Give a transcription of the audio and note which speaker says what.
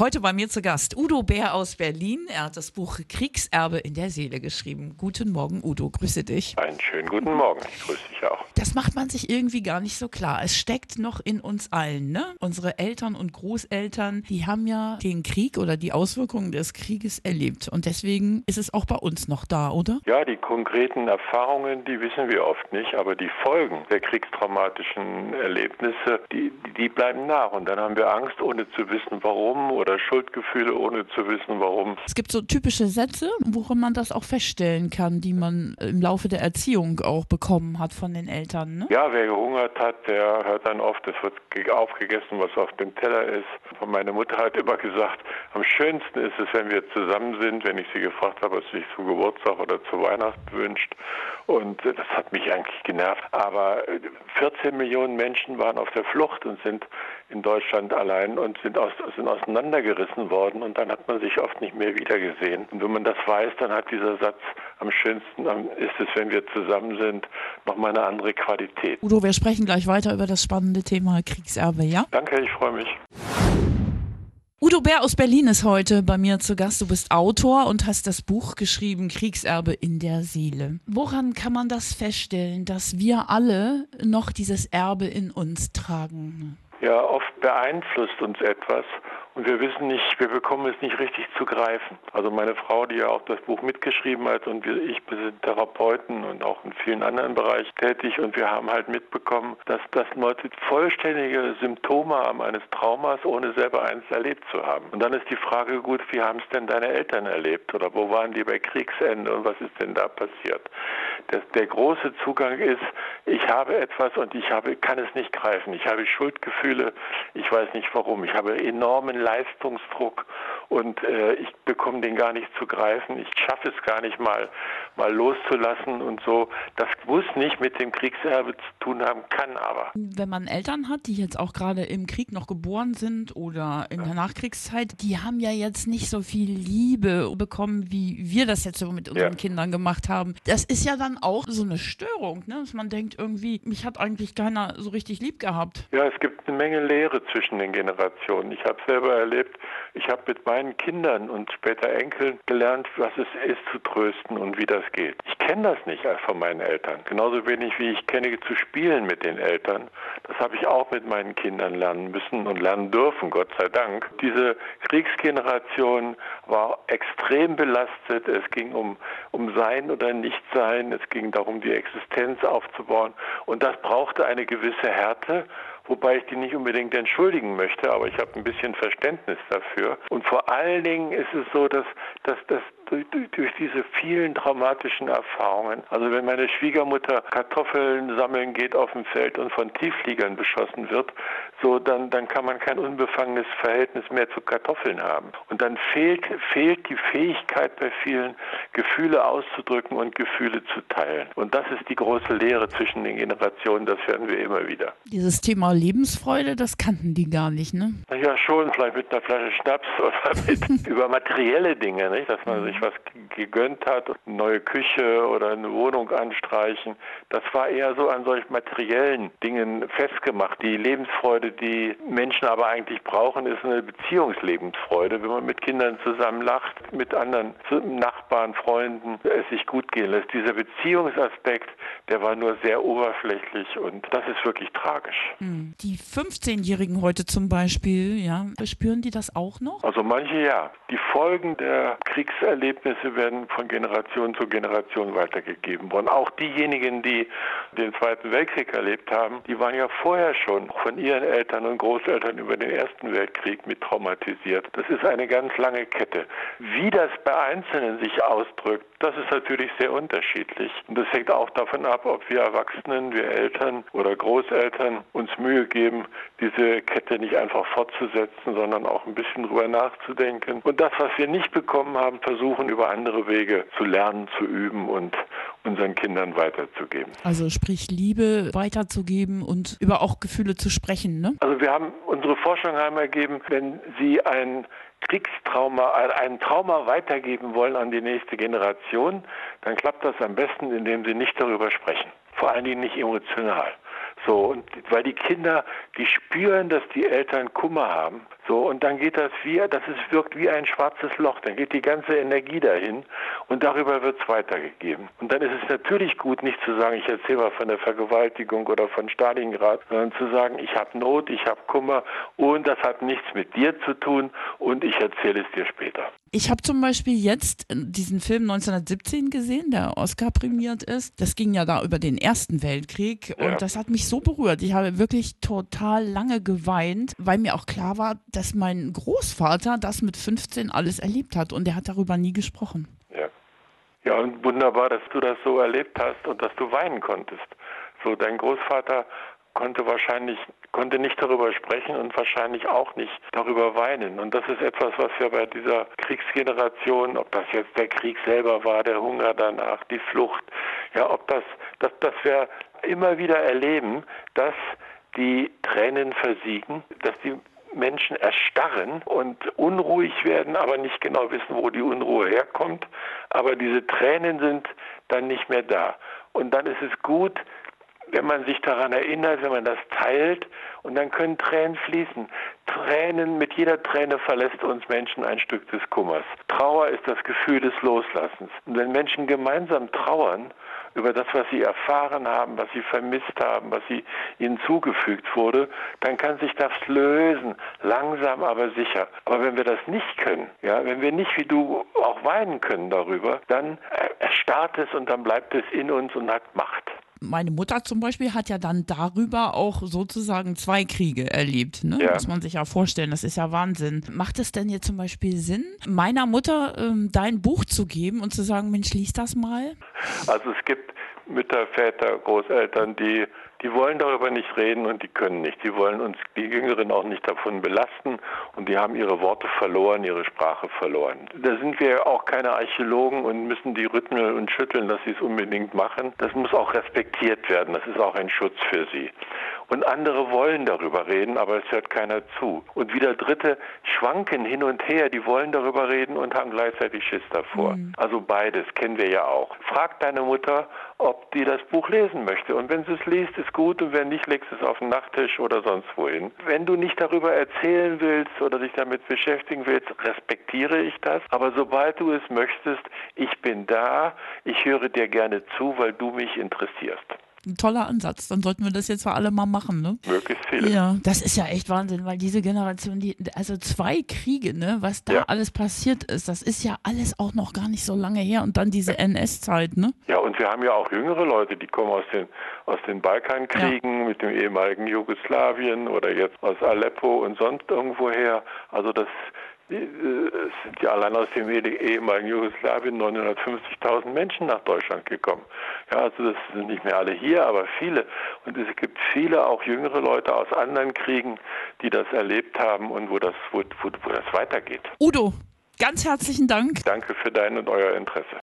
Speaker 1: Heute bei mir zu Gast Udo Bär aus Berlin. Er hat das Buch Kriegserbe in der Seele geschrieben. Guten Morgen, Udo. Grüße dich.
Speaker 2: Einen schönen guten Morgen. Ich grüße dich auch.
Speaker 1: Das macht man sich irgendwie gar nicht so klar. Es steckt noch in uns allen. Ne? Unsere Eltern und Großeltern, die haben ja den Krieg oder die Auswirkungen des Krieges erlebt. Und deswegen ist es auch bei uns noch da, oder?
Speaker 2: Ja, die konkreten Erfahrungen, die wissen wir oft nicht. Aber die Folgen der kriegstraumatischen Erlebnisse, die, die bleiben nach. Und dann haben wir Angst, ohne zu wissen, warum oder oder Schuldgefühle, ohne zu wissen, warum.
Speaker 1: Es gibt so typische Sätze, woran man das auch feststellen kann, die man im Laufe der Erziehung auch bekommen hat von den Eltern. Ne?
Speaker 2: Ja, wer gehungert hat, der hört dann oft, es wird aufgegessen, was auf dem Teller ist. Meine Mutter hat immer gesagt, am schönsten ist es, wenn wir zusammen sind, wenn ich sie gefragt habe, was sie sich zu Geburtstag oder zu Weihnachten wünscht. Und das hat mich eigentlich genervt. Aber 14 Millionen Menschen waren auf der Flucht und sind in Deutschland allein und sind, aus, sind auseinandergerissen worden und dann hat man sich oft nicht mehr wiedergesehen. Und wenn man das weiß, dann hat dieser Satz am schönsten ist es, wenn wir zusammen sind, nochmal eine andere Qualität.
Speaker 1: Udo, wir sprechen gleich weiter über das spannende Thema Kriegserbe, ja?
Speaker 2: Danke, ich freue mich.
Speaker 1: Udo Bär aus Berlin ist heute bei mir zu Gast. Du bist Autor und hast das Buch geschrieben, Kriegserbe in der Seele. Woran kann man das feststellen, dass wir alle noch dieses Erbe in uns tragen?
Speaker 2: Ja, oft beeinflusst uns etwas und wir wissen nicht, wir bekommen es nicht richtig zu greifen. Also meine Frau, die ja auch das Buch mitgeschrieben hat und wir, ich sind Therapeuten und auch in vielen anderen Bereichen tätig und wir haben halt mitbekommen, dass das Leute vollständige Symptome haben eines Traumas, ohne selber eins erlebt zu haben. Und dann ist die Frage, gut, wie haben es denn deine Eltern erlebt oder wo waren die bei Kriegsende und was ist denn da passiert? Das, der große Zugang ist, ich habe etwas und ich habe, kann es nicht greifen. Ich habe Schuldgefühle, ich weiß nicht warum. Ich habe enormen Leistungsdruck und äh, ich bekomme den gar nicht zu greifen. Ich schaffe es gar nicht mal, mal loszulassen und so. Das muss nicht mit dem Kriegserbe zu tun haben, kann aber.
Speaker 1: Wenn man Eltern hat, die jetzt auch gerade im Krieg noch geboren sind oder in der Nachkriegszeit, die haben ja jetzt nicht so viel Liebe bekommen, wie wir das jetzt so mit unseren ja. Kindern gemacht haben. Das ist ja dann auch so eine Störung, ne? dass man denkt, irgendwie, mich hat eigentlich keiner so richtig lieb gehabt.
Speaker 2: Ja, es gibt eine Menge Leere zwischen den Generationen. Ich habe selber erlebt, ich habe mit meinen Kindern und später Enkeln gelernt, was es ist zu trösten und wie das geht. Ich kenne das nicht von meinen Eltern. Genauso wenig wie ich kenne zu spielen mit den Eltern. Das habe ich auch mit meinen Kindern lernen müssen und lernen dürfen, Gott sei Dank. Diese Kriegsgeneration war extrem belastet. Es ging um, um Sein oder Nichtsein. Es ging darum, die Existenz aufzubauen. Und das brauchte eine gewisse Härte wobei ich die nicht unbedingt entschuldigen möchte, aber ich habe ein bisschen Verständnis dafür. Und vor allen Dingen ist es so, dass, dass, dass durch, durch, diese vielen traumatischen Erfahrungen. Also wenn meine Schwiegermutter Kartoffeln sammeln geht auf dem Feld und von Tieffliegern beschossen wird, so dann, dann kann man kein unbefangenes Verhältnis mehr zu Kartoffeln haben. Und dann fehlt, fehlt die Fähigkeit bei vielen, Gefühle auszudrücken und Gefühle zu teilen. Und das ist die große Lehre zwischen den Generationen, das hören wir immer wieder.
Speaker 1: Dieses Thema Lebensfreude, das kannten die gar nicht, ne?
Speaker 2: Ja, schon, vielleicht mit einer Flasche Schnaps oder mit über materielle Dinge, nicht? dass man sich sich was gegönnt hat, eine neue Küche oder eine Wohnung anstreichen, das war eher so an solch materiellen Dingen festgemacht. Die Lebensfreude, die Menschen aber eigentlich brauchen, ist eine Beziehungslebensfreude, wenn man mit Kindern zusammen lacht, mit anderen Nachbarn, Freunden es sich gut gehen lässt. Dieser Beziehungsaspekt, der war nur sehr oberflächlich und das ist wirklich tragisch.
Speaker 1: Hm. Die 15-Jährigen heute zum Beispiel, ja, spüren die das auch noch?
Speaker 2: Also manche ja. Die Folgen der Kriegserlebnisse Erlebnisse werden von Generation zu Generation weitergegeben worden. Auch diejenigen, die den Zweiten Weltkrieg erlebt haben, die waren ja vorher schon von ihren Eltern und Großeltern über den Ersten Weltkrieg mit traumatisiert. Das ist eine ganz lange Kette. Wie das bei Einzelnen sich ausdrückt, das ist natürlich sehr unterschiedlich. Und das hängt auch davon ab, ob wir Erwachsenen, wir Eltern oder Großeltern uns Mühe geben, diese Kette nicht einfach fortzusetzen, sondern auch ein bisschen drüber nachzudenken. Und das, was wir nicht bekommen haben, versuchen über andere Wege zu lernen, zu üben und unseren Kindern weiterzugeben.
Speaker 1: Also sprich Liebe weiterzugeben und über auch Gefühle zu sprechen, ne?
Speaker 2: Also wir haben unsere Forschung haben ergeben, wenn Sie ein Kriegstrauma, ein Trauma weitergeben wollen an die nächste Generation, dann klappt das am besten, indem Sie nicht darüber sprechen. Vor allen Dingen nicht emotional So, und weil die Kinder, die spüren, dass die Eltern Kummer haben. So, und dann geht das wie, das ist, wirkt wie ein schwarzes Loch. Dann geht die ganze Energie dahin und darüber wird es weitergegeben. Und dann ist es natürlich gut, nicht zu sagen, ich erzähle mal von der Vergewaltigung oder von Stalingrad, sondern zu sagen, ich habe Not, ich habe Kummer und das hat nichts mit dir zu tun und ich erzähle es dir später.
Speaker 1: Ich habe zum Beispiel jetzt diesen Film 1917 gesehen, der Oscar prämiert ist. Das ging ja da über den Ersten Weltkrieg und ja. das hat mich so berührt. Ich habe wirklich total lange geweint, weil mir auch klar war, dass mein Großvater das mit 15 alles erlebt hat und er hat darüber nie gesprochen.
Speaker 2: Ja. Ja, und wunderbar, dass du das so erlebt hast und dass du weinen konntest. So, dein Großvater konnte wahrscheinlich konnte nicht darüber sprechen und wahrscheinlich auch nicht darüber weinen. Und das ist etwas, was wir bei dieser Kriegsgeneration, ob das jetzt der Krieg selber war, der Hunger danach, die Flucht, ja, ob das, dass, dass wir immer wieder erleben, dass die Tränen versiegen, dass die Menschen erstarren und unruhig werden, aber nicht genau wissen, wo die Unruhe herkommt. Aber diese Tränen sind dann nicht mehr da. Und dann ist es gut, wenn man sich daran erinnert, wenn man das teilt, und dann können Tränen fließen. Tränen, mit jeder Träne verlässt uns Menschen ein Stück des Kummers. Trauer ist das Gefühl des Loslassens. Und wenn Menschen gemeinsam trauern über das, was sie erfahren haben, was sie vermisst haben, was sie ihnen zugefügt wurde, dann kann sich das lösen, langsam aber sicher. Aber wenn wir das nicht können, ja, wenn wir nicht wie du auch weinen können darüber, dann erstarrt es und dann bleibt es in uns und hat Macht
Speaker 1: meine Mutter zum Beispiel hat ja dann darüber auch sozusagen zwei Kriege erlebt. Ne? Ja. Muss man sich ja vorstellen. Das ist ja Wahnsinn. Macht es denn jetzt zum Beispiel Sinn, meiner Mutter ähm, dein Buch zu geben und zu sagen, Mensch, lies das mal?
Speaker 2: Also es gibt Mütter, Väter, Großeltern, die die wollen darüber nicht reden und die können nicht. Die wollen uns, die Jüngeren, auch nicht davon belasten und die haben ihre Worte verloren, ihre Sprache verloren. Da sind wir auch keine Archäologen und müssen die rütteln und schütteln, dass sie es unbedingt machen. Das muss auch respektiert werden. Das ist auch ein Schutz für sie. Und andere wollen darüber reden, aber es hört keiner zu. Und wieder Dritte schwanken hin und her, die wollen darüber reden und haben gleichzeitig Schiss davor. Mhm. Also beides kennen wir ja auch. Frag deine Mutter, ob die das Buch lesen möchte. Und wenn sie es liest, ist gut. Und wenn nicht, legst du es auf den Nachttisch oder sonst wohin. Wenn du nicht darüber erzählen willst oder dich damit beschäftigen willst, respektiere ich das. Aber sobald du es möchtest, ich bin da, ich höre dir gerne zu, weil du mich interessierst
Speaker 1: ein toller Ansatz. Dann sollten wir das jetzt für alle mal machen, ne?
Speaker 2: Möglichst viele.
Speaker 1: Ja, das ist ja echt Wahnsinn, weil diese Generation, die, also zwei Kriege, ne, was da ja. alles passiert ist, das ist ja alles auch noch gar nicht so lange her und dann diese NS-Zeit, ne?
Speaker 2: Ja, und wir haben ja auch jüngere Leute, die kommen aus den, aus den Balkankriegen ja. mit dem ehemaligen Jugoslawien oder jetzt aus Aleppo und sonst irgendwo her. Also das es sind ja allein aus dem ehemaligen Jugoslawien 950.000 Menschen nach Deutschland gekommen. Ja, also das sind nicht mehr alle hier, aber viele. Und es gibt viele, auch jüngere Leute aus anderen Kriegen, die das erlebt haben und wo das, wo, wo, wo das weitergeht.
Speaker 1: Udo, ganz herzlichen Dank.
Speaker 2: Danke für dein und euer Interesse.